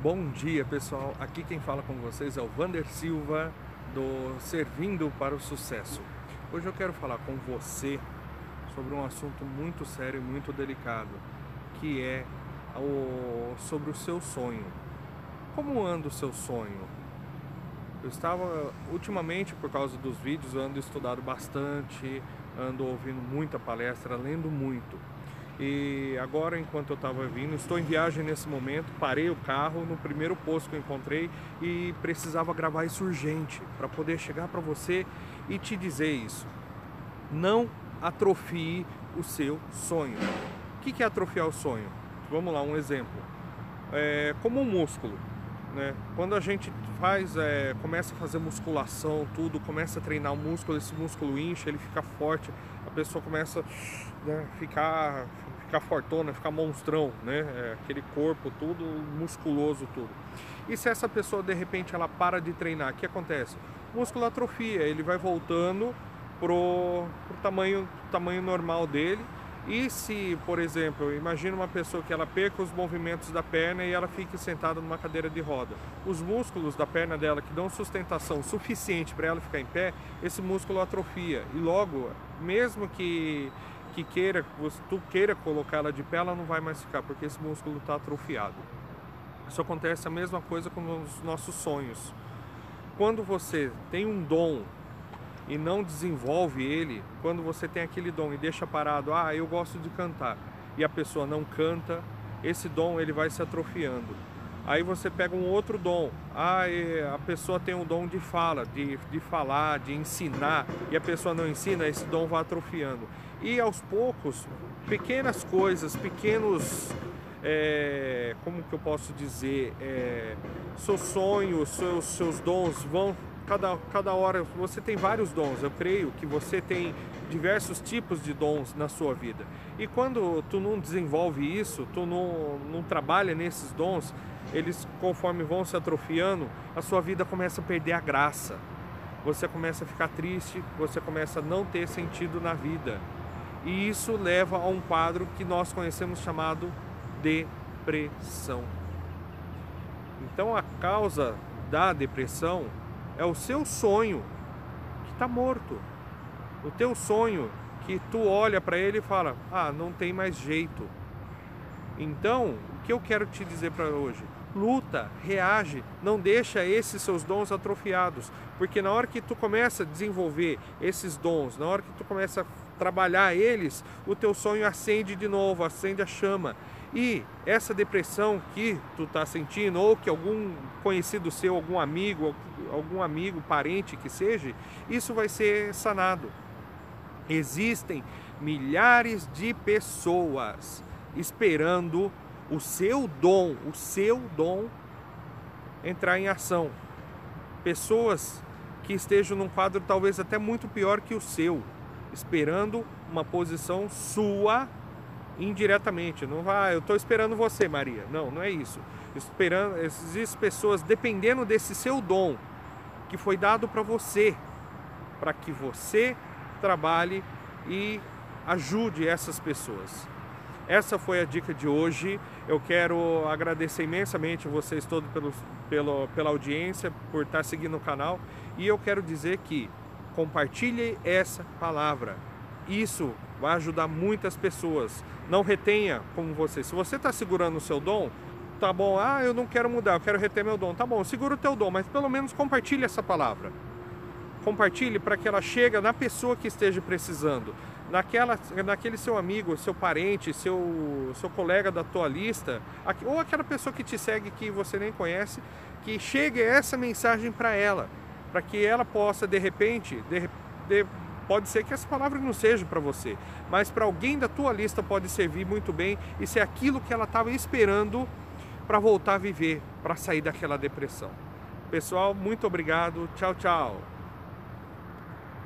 Bom dia pessoal, aqui quem fala com vocês é o Vander Silva do Servindo para o Sucesso. Hoje eu quero falar com você sobre um assunto muito sério e muito delicado, que é o, sobre o seu sonho. Como anda o seu sonho? Eu estava, ultimamente, por causa dos vídeos, eu ando estudado bastante, ando ouvindo muita palestra, lendo muito. E agora, enquanto eu estava vindo, estou em viagem nesse momento, parei o carro no primeiro posto que eu encontrei e precisava gravar isso urgente para poder chegar para você e te dizer isso. Não atrofie o seu sonho. O que é atrofiar o sonho? Vamos lá, um exemplo. É, como um músculo. Né? Quando a gente faz, é, começa a fazer musculação, tudo, começa a treinar o músculo, esse músculo incha, ele fica forte, a pessoa começa a né, ficar ficar fortona, ficar monstrão, né? É, aquele corpo tudo musculoso tudo. E se essa pessoa de repente ela para de treinar, o que acontece? O músculo atrofia, ele vai voltando pro, pro tamanho, tamanho normal dele. E se, por exemplo, imagina uma pessoa que ela perca os movimentos da perna e ela fique sentada numa cadeira de roda. Os músculos da perna dela que dão sustentação suficiente para ela ficar em pé, esse músculo atrofia. E logo, mesmo que que queira, tu queira colocar ela de pé, ela não vai mais ficar, porque esse músculo está atrofiado. Isso acontece a mesma coisa com os nossos sonhos. Quando você tem um dom e não desenvolve ele, quando você tem aquele dom e deixa parado, ah, eu gosto de cantar, e a pessoa não canta, esse dom ele vai se atrofiando. Aí você pega um outro dom, ah, a pessoa tem um dom de fala, de, de falar, de ensinar, e a pessoa não ensina, esse dom vai atrofiando e aos poucos, pequenas coisas, pequenos, é, como que eu posso dizer, é, seus sonhos, seus, seus dons vão, cada, cada hora, você tem vários dons, eu creio que você tem diversos tipos de dons na sua vida. E quando tu não desenvolve isso, tu não, não trabalha nesses dons, eles conforme vão se atrofiando, a sua vida começa a perder a graça. Você começa a ficar triste, você começa a não ter sentido na vida e isso leva a um quadro que nós conhecemos chamado depressão. Então a causa da depressão é o seu sonho que está morto. O teu sonho que tu olha para ele e fala: "Ah, não tem mais jeito". Então, o que eu quero te dizer para hoje? Luta, reage, não deixa esses seus dons atrofiados, porque na hora que tu começa a desenvolver esses dons, na hora que tu começa a trabalhar eles, o teu sonho acende de novo, acende a chama. E essa depressão que tu está sentindo, ou que algum conhecido seu, algum amigo, algum amigo, parente que seja, isso vai ser sanado. Existem milhares de pessoas esperando o seu dom, o seu dom entrar em ação. Pessoas que estejam num quadro talvez até muito pior que o seu esperando uma posição sua indiretamente. Não vai, eu estou esperando você, Maria. Não, não é isso. Esperando, existem pessoas dependendo desse seu dom que foi dado para você, para que você trabalhe e ajude essas pessoas. Essa foi a dica de hoje. Eu quero agradecer imensamente vocês todos pelo, pelo, pela audiência, por estar seguindo o canal. E eu quero dizer que compartilhe essa palavra. Isso vai ajudar muitas pessoas. Não retenha como você. Se você está segurando o seu dom, tá bom, ah, eu não quero mudar, eu quero reter meu dom. Tá bom, segura o teu dom, mas pelo menos compartilhe essa palavra. Compartilhe para que ela chegue na pessoa que esteja precisando. Naquela, naquele seu amigo, seu parente, seu, seu colega da tua lista, ou aquela pessoa que te segue que você nem conhece, que chegue essa mensagem para ela para que ela possa de repente, de, de, pode ser que essa palavra não seja para você, mas para alguém da tua lista pode servir muito bem e ser aquilo que ela estava esperando para voltar a viver, para sair daquela depressão. Pessoal, muito obrigado. Tchau, tchau.